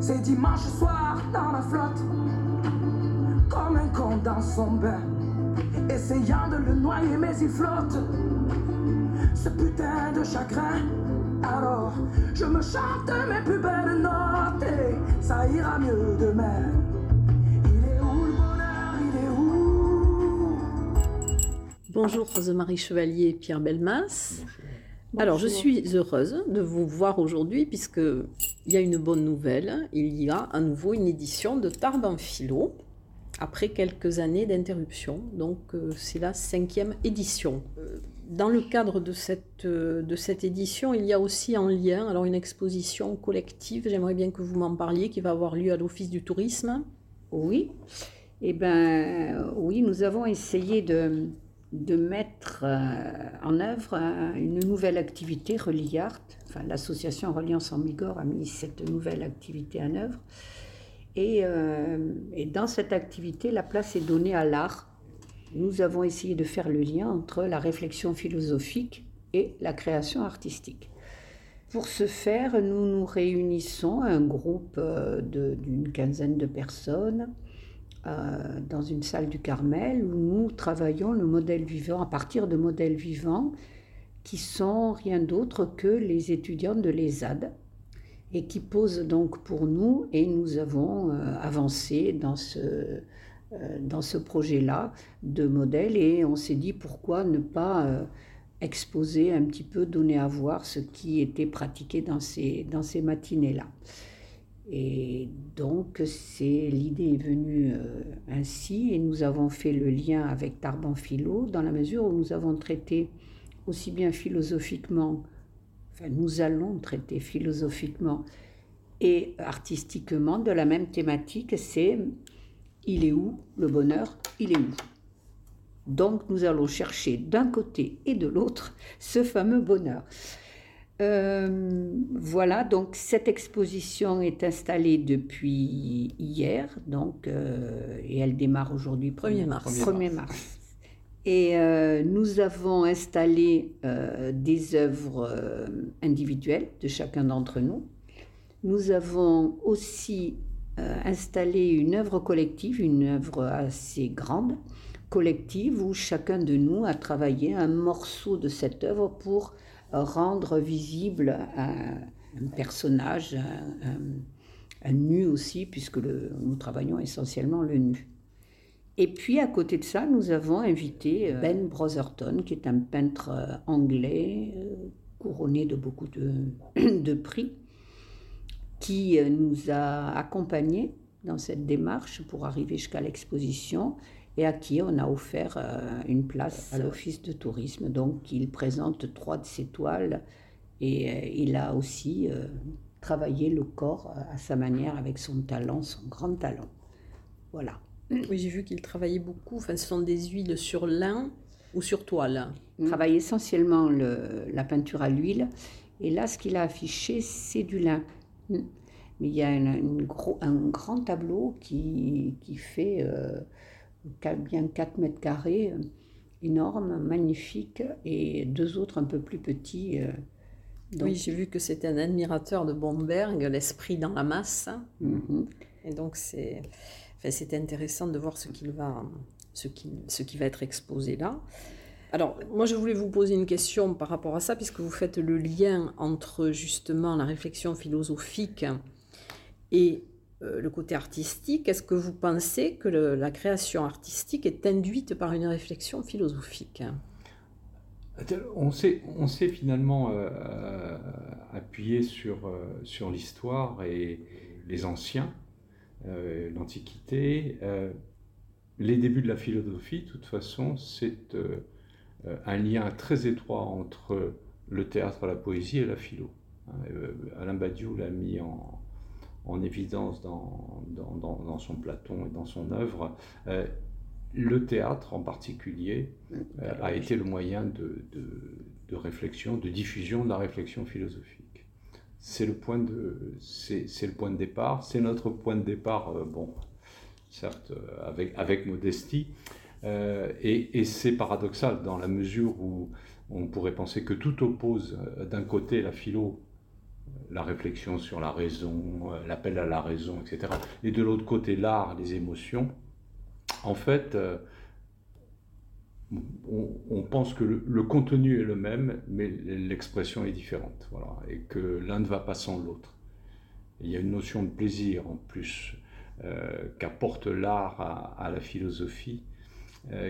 c'est dimanche soir dans la flotte. Comme un con dans son bain, essayant de le noyer, mais il flotte. Ce putain de chagrin. Alors, je me chante mes plus belles notes et ça ira mieux demain. Il est où le bonheur Il est où? Bonjour Rose-Marie Chevalier et Pierre Belmas. Alors, je suis heureuse de vous voir aujourd'hui puisque il y a une bonne nouvelle. Il y a à nouveau une édition de Tarbes en philo après quelques années d'interruption. Donc, euh, c'est la cinquième édition. Euh, Dans le cadre de cette, euh, de cette édition, il y a aussi en lien alors une exposition collective. J'aimerais bien que vous m'en parliez, qui va avoir lieu à l'Office du tourisme. Oui. Eh ben, oui, nous avons essayé de, de mettre euh, en œuvre euh, une nouvelle activité, Reliart. Enfin, l'association Reliance en Bigorre a mis cette nouvelle activité en œuvre. Et, euh, et dans cette activité, la place est donnée à l'art. Nous avons essayé de faire le lien entre la réflexion philosophique et la création artistique. Pour ce faire, nous nous réunissons, un groupe d'une quinzaine de personnes, euh, dans une salle du Carmel où nous travaillons le modèle vivant à partir de modèles vivants qui sont rien d'autre que les étudiants de l'ESAD et qui posent donc pour nous et nous avons euh, avancé dans ce, euh, dans ce projet-là de modèle et on s'est dit pourquoi ne pas exposer un petit peu, donner à voir ce qui était pratiqué dans ces, dans ces matinées-là. Et donc, c'est l'idée est venue euh, ainsi, et nous avons fait le lien avec Tarban Philo, dans la mesure où nous avons traité aussi bien philosophiquement, enfin, nous allons traiter philosophiquement et artistiquement de la même thématique, c'est il est où le bonheur, il est où? Donc, nous allons chercher d'un côté et de l'autre ce fameux bonheur. Euh, voilà, donc cette exposition est installée depuis hier, donc, euh, et elle démarre aujourd'hui 1er mars. 1er mars. Et euh, nous avons installé euh, des œuvres euh, individuelles de chacun d'entre nous. Nous avons aussi euh, installé une œuvre collective, une œuvre assez grande, collective, où chacun de nous a travaillé un morceau de cette œuvre pour rendre visible un, personnage, un, nu aussi, puisque nous travaillons essentiellement le nu. Et puis à côté de ça, nous avons invité euh, Ben Brotherton, qui est un peintre euh, anglais, euh, couronné de beaucoup de, prix, qui nous a accompagnés dans cette démarche pour arriver jusqu'à l'exposition et à qui on a offert euh, une place à l'Office de tourisme. Donc il présente trois de ses toiles et euh, il a aussi euh, travaillé le corps à sa manière avec son talent, son grand talent. Voilà. Oui, j'ai vu qu'il travaillait beaucoup. Enfin, ce sont des huiles sur lin ou sur toile. Il travaille essentiellement le- la peinture à l'huile. Et là, ce qu'il a affiché, c'est du lin. Mais il y a une- une gros- un grand tableau qui, qui fait euh, bien 4 mètres carrés, euh, énorme, magnifique, et deux autres un peu plus petits. euh. Donc, Oui, j'ai vu que c'était un admirateur de Bomberg, l'esprit dans la masse. mhm. Et donc, c'est enfin, intéressant de voir ce, qu'il va, ce, qui, ce qui va être exposé là. Alors, moi, je voulais vous poser une question par rapport à ça, puisque vous faites le lien entre justement la réflexion philosophique et le côté artistique, est-ce que vous pensez que la création artistique est induite par une réflexion philosophique? On s'est, finalement euh, euh, appuyé sur, euh, sur l'histoire et les anciens, euh, l'Antiquité. Euh, les débuts de la philosophie, de toute façon, c'est euh, euh, un lien très étroit entre le théâtre, la poésie et la philo. Hein, euh, Alain Badiou l'a mis en, en évidence dans, dans, dans- son Platon et dans son œuvre. Euh, le théâtre en particulier euh, a été le moyen de, de- de réflexion, de diffusion de la réflexion philosophique. C'est le point de, c'est, c'est le point de départ. C'est notre point de départ, euh, bon, certes avec, avec modestie, et, et c'est paradoxal dans la mesure où on pourrait penser que tout oppose d'un côté la philo, la réflexion sur la raison, euh, l'appel à la raison, etc., et de l'autre côté l'art, les émotions. En fait, euh, on, pense que le, contenu est le même, mais l'expression est différente. Voilà, et que l'un ne va pas sans l'autre. Il y a une notion de plaisir en plus euh, qu'apporte l'art à, la philosophie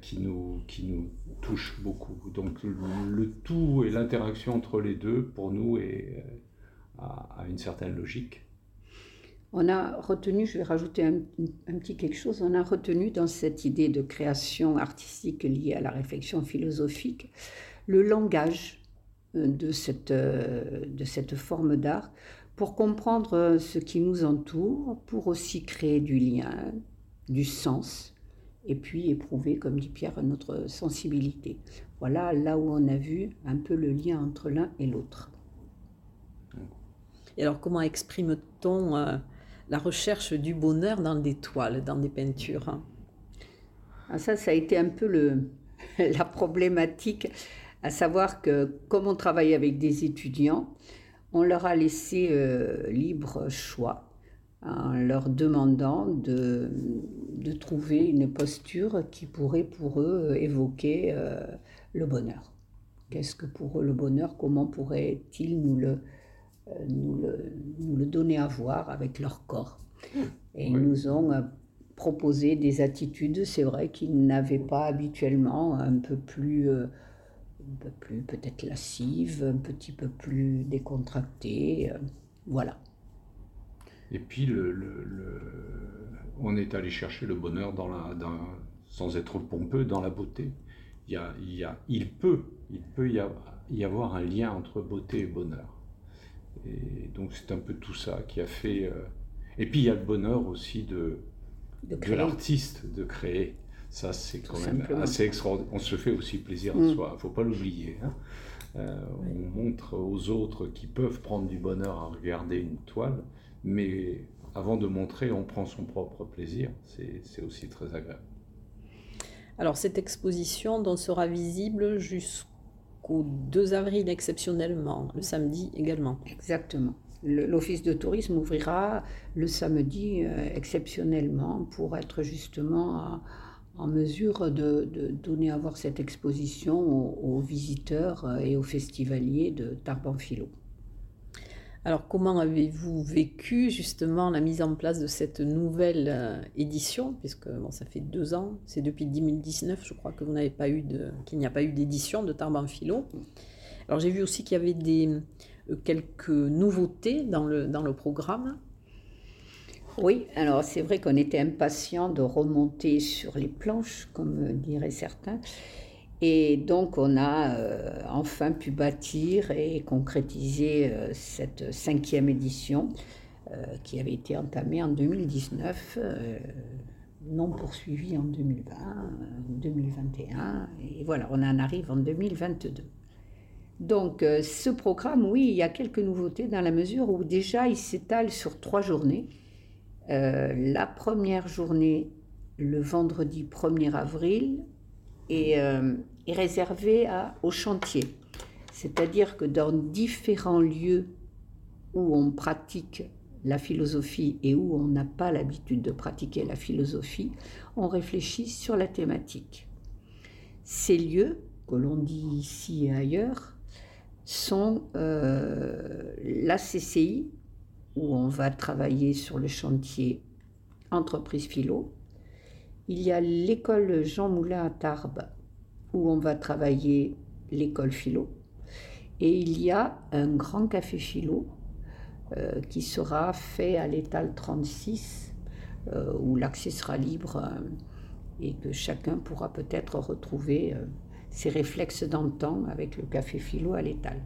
qui, nous, qui nous touche beaucoup. Donc le tout et l'interaction entre les deux, pour nous, est, a une certaine logique. On a retenu, je vais rajouter un, petit quelque chose, on a retenu dans cette idée de création artistique liée à la réflexion philosophique le langage euh, de cette, euh, de cette forme d'art pour comprendre ce qui nous entoure, pour aussi créer du lien, du sens, et puis éprouver, comme dit Pierre, notre sensibilité. Voilà là où on a vu un peu le lien entre l'un et l'autre. Et alors, comment exprime-t-on euh, la recherche du bonheur dans des toiles, dans des peintures hein? Ah, ça, ça a été un peu la problématique, à savoir que comme on travaille avec des étudiants, on leur a laissé euh, libre choix en leur demandant de, trouver une posture qui pourrait pour eux évoquer euh, le bonheur. Qu'est-ce que pour eux le bonheur? Comment pourraient-ils nous le, nous, le, nous le donner à voir avec leur corps Et ils Oui. nous ont euh, proposé des attitudes, c'est vrai, qu'ils n'avaient pas habituellement, un peu plus, euh, un peu plus peut-être lascives, un petit peu plus décontractées. euh, voilà. Et puis, le, le- le- on est allé chercher le bonheur dans la, dans- sans être pompeux, dans la beauté. Il, y a, il, y a- il peut, il peut y avoir, y avoir un lien entre beauté et bonheur. Et donc, c'est un peu tout ça qui a fait. euh, Et puis, il y a le bonheur aussi de, De de créer. l'artiste de créer. Ça, c'est quand même simplement. assez extraordinaire. On se fait aussi plaisir Mm. à soi, il ne faut pas l'oublier. hein. Euh, On montre aux autres qui peuvent prendre du bonheur à regarder une toile, mais avant de montrer, on prend son propre plaisir. C'est aussi très agréable. Alors, cette exposition donc, sera visible jusqu'au 2 avril exceptionnellement, le samedi également. Exactement. L'office de tourisme ouvrira le samedi euh, exceptionnellement pour être justement à- en mesure de, donner à voir cette exposition aux, visiteurs euh, et aux festivaliers de Tarbes-en-Philo. Alors, comment avez-vous vécu justement la mise en place de cette nouvelle euh, édition? Puisque bon, ça fait deux ans, c'est depuis 2019, je crois que vous n'avez pas eu qu'il n'y a pas eu d'édition de Tarbes philo. Alors, j'ai vu aussi qu'il y avait des, euh, quelques nouveautés dans le, dans le programme. Oui, alors c'est vrai qu'on était impatient de remonter sur les planches, comme diraient certains. Et donc on a euh, enfin pu bâtir et concrétiser euh, cette cinquième édition euh, qui avait été entamée en 2019, euh, non poursuivie en 2020, euh, 2021. Et voilà, on en arrive en 2022. Donc ce programme, oui, il y a quelques nouveautés dans la mesure où déjà il s'étale sur trois journées. La première journée, le vendredi 1er avril, est, euh, est réservée à, au chantier. C'est-à-dire que dans différents lieux où on pratique la philosophie et où on n'a pas l'habitude de pratiquer la philosophie, on réfléchit sur la thématique. Ces lieux, que l'on dit ici et ailleurs, sont euh, la CCI, où on va travailler sur le chantier entreprise philo. Il y a l'école Jean Moulin à Tarbes, où on va travailler l'école philo. Et il y a un grand café philo euh, qui sera fait à l'étal 36, euh, où l'accès sera libre euh, et que chacun pourra peut-être retrouver ses réflexes d'antan avec le café philo à l'étal.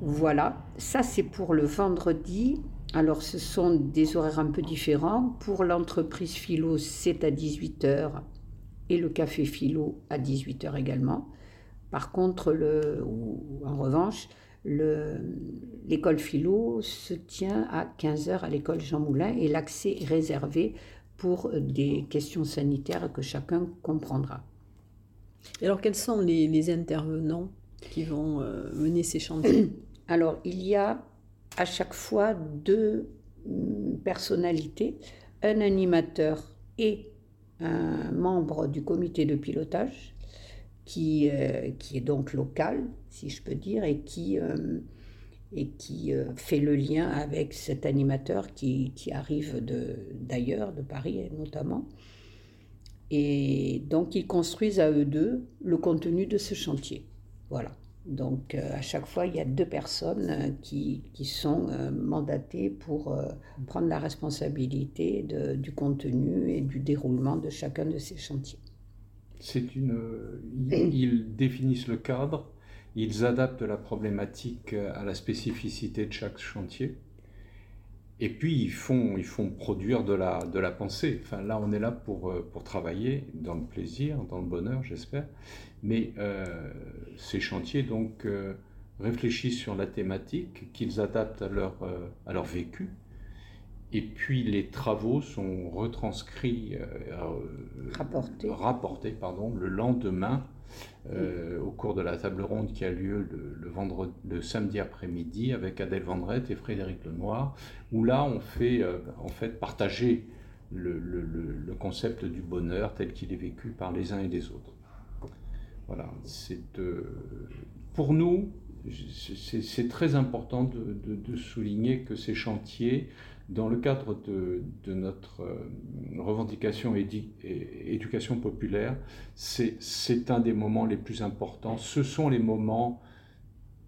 Voilà, ça c'est pour le vendredi. Alors ce sont des horaires un peu différents. Pour l'entreprise philo, c'est à 18h et le café philo à 18h également. Par contre, le, en revanche, l'école philo se tient à 15h à l'école Jean Moulin et l'accès est réservé pour des questions sanitaires que chacun comprendra. alors, quels sont les, intervenants qui vont euh, mener ces chantiers? Alors, il y a à chaque fois deux mm, personnalités, un animateur et un membre du comité de pilotage qui, euh, est donc local, si je peux dire, et qui, euh, euh, fait le lien avec cet animateur qui, qui arrive d'ailleurs, de, Paris notamment. Et donc, ils construisent à eux deux le contenu de ce chantier. Voilà. Donc, à chaque fois, il y a deux personnes qui, qui sont mandatées pour prendre la responsabilité du contenu et du déroulement de chacun de ces chantiers. C'est une, ils, définissent le cadre, ils adaptent la problématique à la spécificité de chaque chantier. Et puis ils font, ils font produire de la, de la pensée. Enfin, là, on est là pour, euh, pour travailler dans le plaisir, dans le bonheur, j'espère. Mais euh, ces chantiers, donc, euh, réfléchissent sur la thématique, qu'ils adaptent à leur, à leur vécu, et puis les travaux sont retranscrits, rapportés. rapportés pardon, le lendemain euh, au cours de la table ronde qui a lieu le, vendredi, le samedi après-midi avec Adèle Vendrette et Frédéric Lenoir, où là on fait euh, en fait partager le, concept du bonheur tel qu'il est vécu par les uns et les autres. Voilà, c'est euh, pour nous, c'est très important de, souligner que ces chantiers dans le cadre de, notre euh, revendication éducation populaire, c'est un des moments les plus importants. Ce sont les moments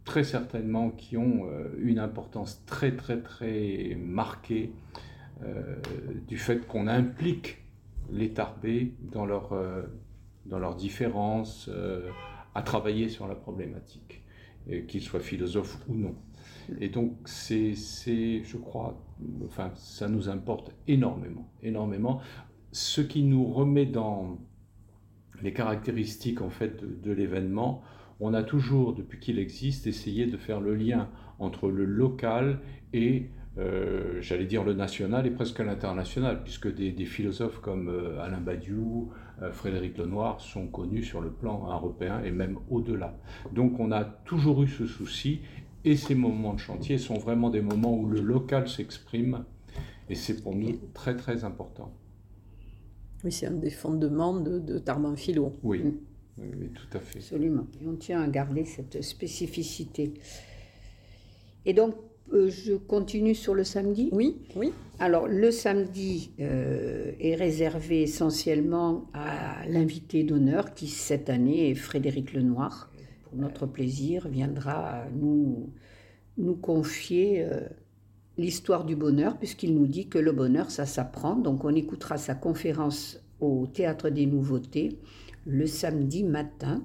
très certainement qui ont euh, une importance très très très marquée euh, du fait qu'on implique les tarbés dans, leur, dans leurs différences à travailler sur la problématique, qu'ils soient philosophes ou non. Et donc, c'est, je crois, enfin, ça nous importe énormément, énormément. Ce qui nous remet dans les caractéristiques en fait de, l'événement, on a toujours, depuis qu'il existe, essayé de faire le lien entre le local et, euh, j'allais dire, le national et presque l'international, puisque des, philosophes comme euh, Alain Badiou, Frédéric Lenoir sont connus sur le plan européen et même au-delà. Donc on a toujours eu ce souci et ces moments de chantier sont vraiment des moments où le local s'exprime. Et c'est pour nous très très important. Oui, c'est un des fondements de, de Tarman Philo. Oui. oui, tout à fait. Absolument. Et on tient à garder cette spécificité. Et donc, euh, je continue sur le samedi Oui, oui. Alors, le samedi euh, est réservé essentiellement à l'invité d'honneur qui, cette année, est Frédéric Lenoir notre plaisir, viendra nous, nous confier euh, l'histoire du bonheur, puisqu'il nous dit que le bonheur, ça s'apprend. Donc on écoutera sa conférence au Théâtre des Nouveautés le samedi matin.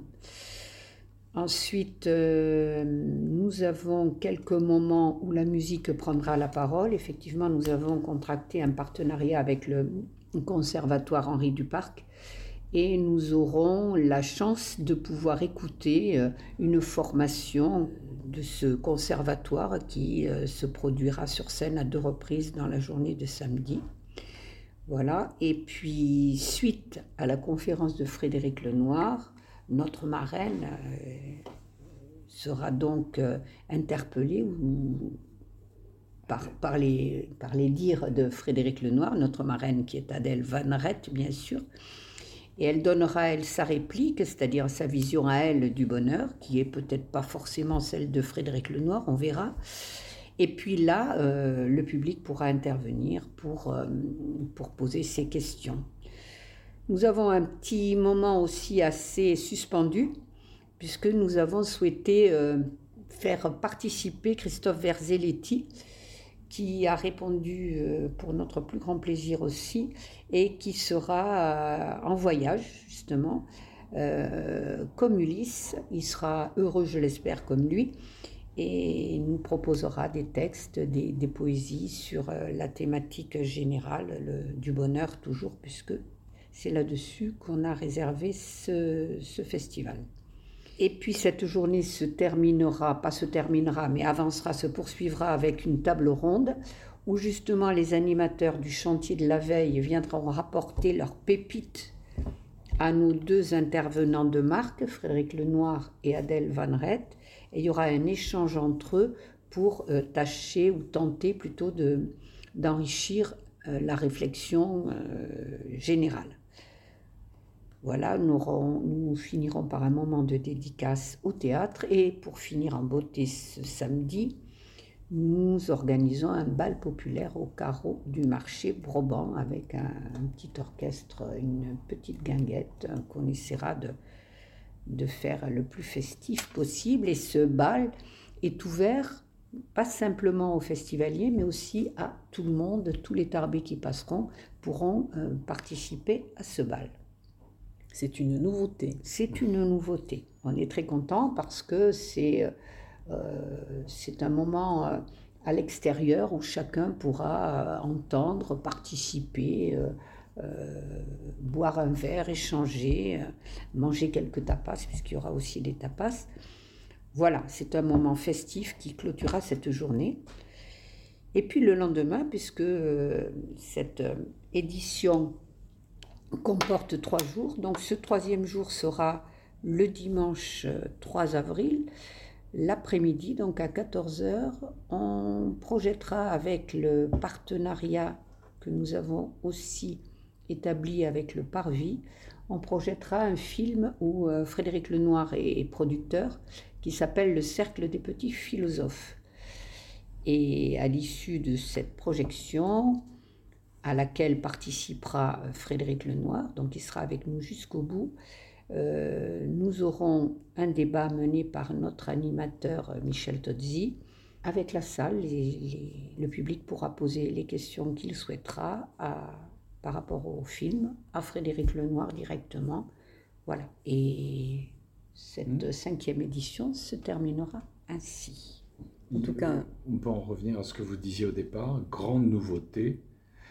Ensuite, euh, nous avons quelques moments où la musique prendra la parole. Effectivement, nous avons contracté un partenariat avec le Conservatoire Henri Duparc et nous aurons la chance de pouvoir écouter euh, une formation de ce conservatoire qui euh, se produira sur scène à deux reprises dans la journée de samedi. Voilà, et puis suite à la conférence de Frédéric Lenoir, notre marraine euh, sera donc interpellée par, les, dires de Frédéric Lenoir, notre marraine qui est Adèle Van bien sûr, et elle donnera elle sa réplique, c'est-à-dire sa vision à elle du bonheur, qui est peut-être pas forcément celle de Frédéric Lenoir, on verra. Et puis là, euh, le public pourra intervenir euh, pour poser ses questions. Nous avons un petit moment aussi assez suspendu, puisque nous avons souhaité euh, faire participer Christophe Verzelletti, qui a répondu pour notre plus grand plaisir aussi, et qui sera en voyage, justement, comme Ulysse. Il sera heureux, je l'espère, comme lui et nous proposera des textes, des, poésies sur euh, la thématique générale du bonheur toujours, puisque c'est là-dessus qu'on a réservé ce, festival. Et puis cette journée se terminera, pas se terminera, mais avancera, se poursuivra avec une table ronde où justement les animateurs du chantier de la veille viendront rapporter leurs pépites à nos deux intervenants de marque, Frédéric Lenoir et Adèle Van Rett, et il y aura un échange entre eux pour euh, tâcher ou tenter plutôt de, d'enrichir euh, la réflexion euh, générale. Voilà, nous, finirons par un moment de dédicace au théâtre et pour finir en beauté ce samedi, nous organisons un bal populaire au carreau du marché Broban avec un, petit orchestre, une petite guinguette qu'on essaiera de, de faire le plus festif possible. Et ce bal est ouvert pas simplement aux festivaliers, mais aussi à tout le monde. Tous les tarbés qui passeront pourront euh, participer à ce bal. C'est une nouveauté. C'est une nouveauté. On est très content parce que c'est euh, un moment euh, à l'extérieur où chacun pourra entendre, participer euh, boire un verre, échanger, euh, manger quelques tapas, puisqu'il y aura aussi des tapas. Voilà, c'est un moment festif qui clôturera cette journée. Et puis le lendemain, puisque euh, cette édition comporte trois jours, donc ce troisième jour sera le dimanche 3 avril, l'après-midi, donc à 14h, on projettera avec le partenariat que nous avons aussi établi avec le Parvis, on projettera un film où euh, Frédéric Lenoir est, producteur qui s'appelle Le Cercle des petits philosophes. Et à l'issue de cette projection, à laquelle participera euh, Frédéric Lenoir, donc il sera avec nous jusqu'au bout, euh, nous aurons un débat mené par notre animateur Michel Tozzi. Avec la salle, le public pourra poser les questions qu'il souhaitera à par rapport au film, à Frédéric Lenoir directement. Voilà. Et cette hmm. cinquième édition se terminera ainsi. En tout cas, on peut en revenir à ce que vous disiez au départ. Grande nouveauté,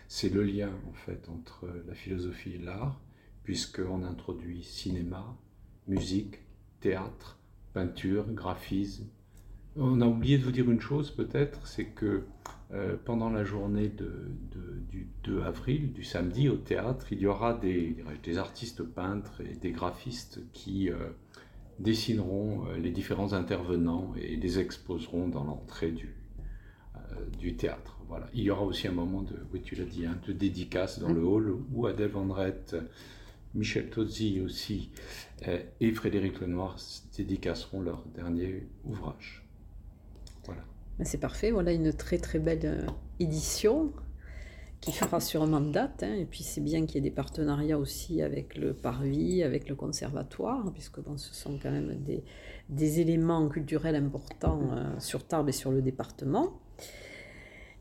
c'est le lien en fait entre la philosophie et l'art, puisqu'on introduit cinéma, musique, théâtre, peinture, graphisme. On a oublié de vous dire une chose peut-être, c'est que euh, pendant la journée du 2 avril, du samedi, au théâtre, il y aura des, artistes peintres et des graphistes qui euh, dessineront euh, les différents intervenants et les exposeront dans l'entrée du, du théâtre. Voilà. Il y aura aussi un moment de, oui tu l'as dit, hein, de dédicace dans le hall où Adèle Vendrette, Michel Tozzi aussi et Frédéric Lenoir dédicaceront leur dernier ouvrage. Voilà. Ben, c'est parfait, voilà une très très belle euh, édition qui fera sûrement date. Hein. et puis c'est bien qu'il y ait des partenariats aussi avec le Parvis, avec le Conservatoire, puisque bon, ce sont quand même des, éléments culturels importants euh, sur Tarbes et sur le département.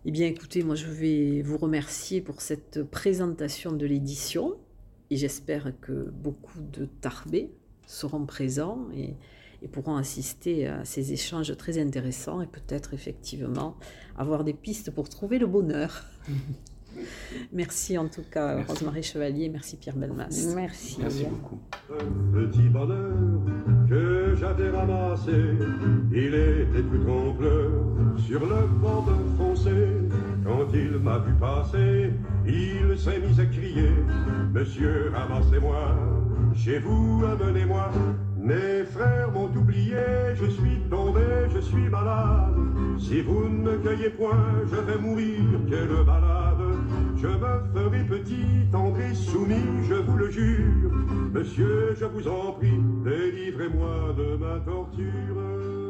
Eh bien écoutez, moi je vais vous remercier pour cette présentation de l'édition et j'espère que beaucoup de Tarbés seront présents et, et pourront assister à ces échanges très intéressants et peut-être effectivement avoir des pistes pour trouver le bonheur. merci en tout cas Rosemary Chevalier, merci Pierre Belmas. Merci. Merci beaucoup. petit bonheur que j'avais ramassé, il était tout en pleurs sur le bord de foncé. Quand il m'a vu passer, il s'est mis à crier Monsieur, ramassez-moi, chez vous, amenez-moi. Mes frères m'ont oublié, je suis tombé, je suis malade. Si vous ne me cueillez point, je vais mourir, quelle balade. Je me ferai petit, tendre et soumis, je vous le jure. Monsieur, je vous en prie, délivrez-moi de ma torture.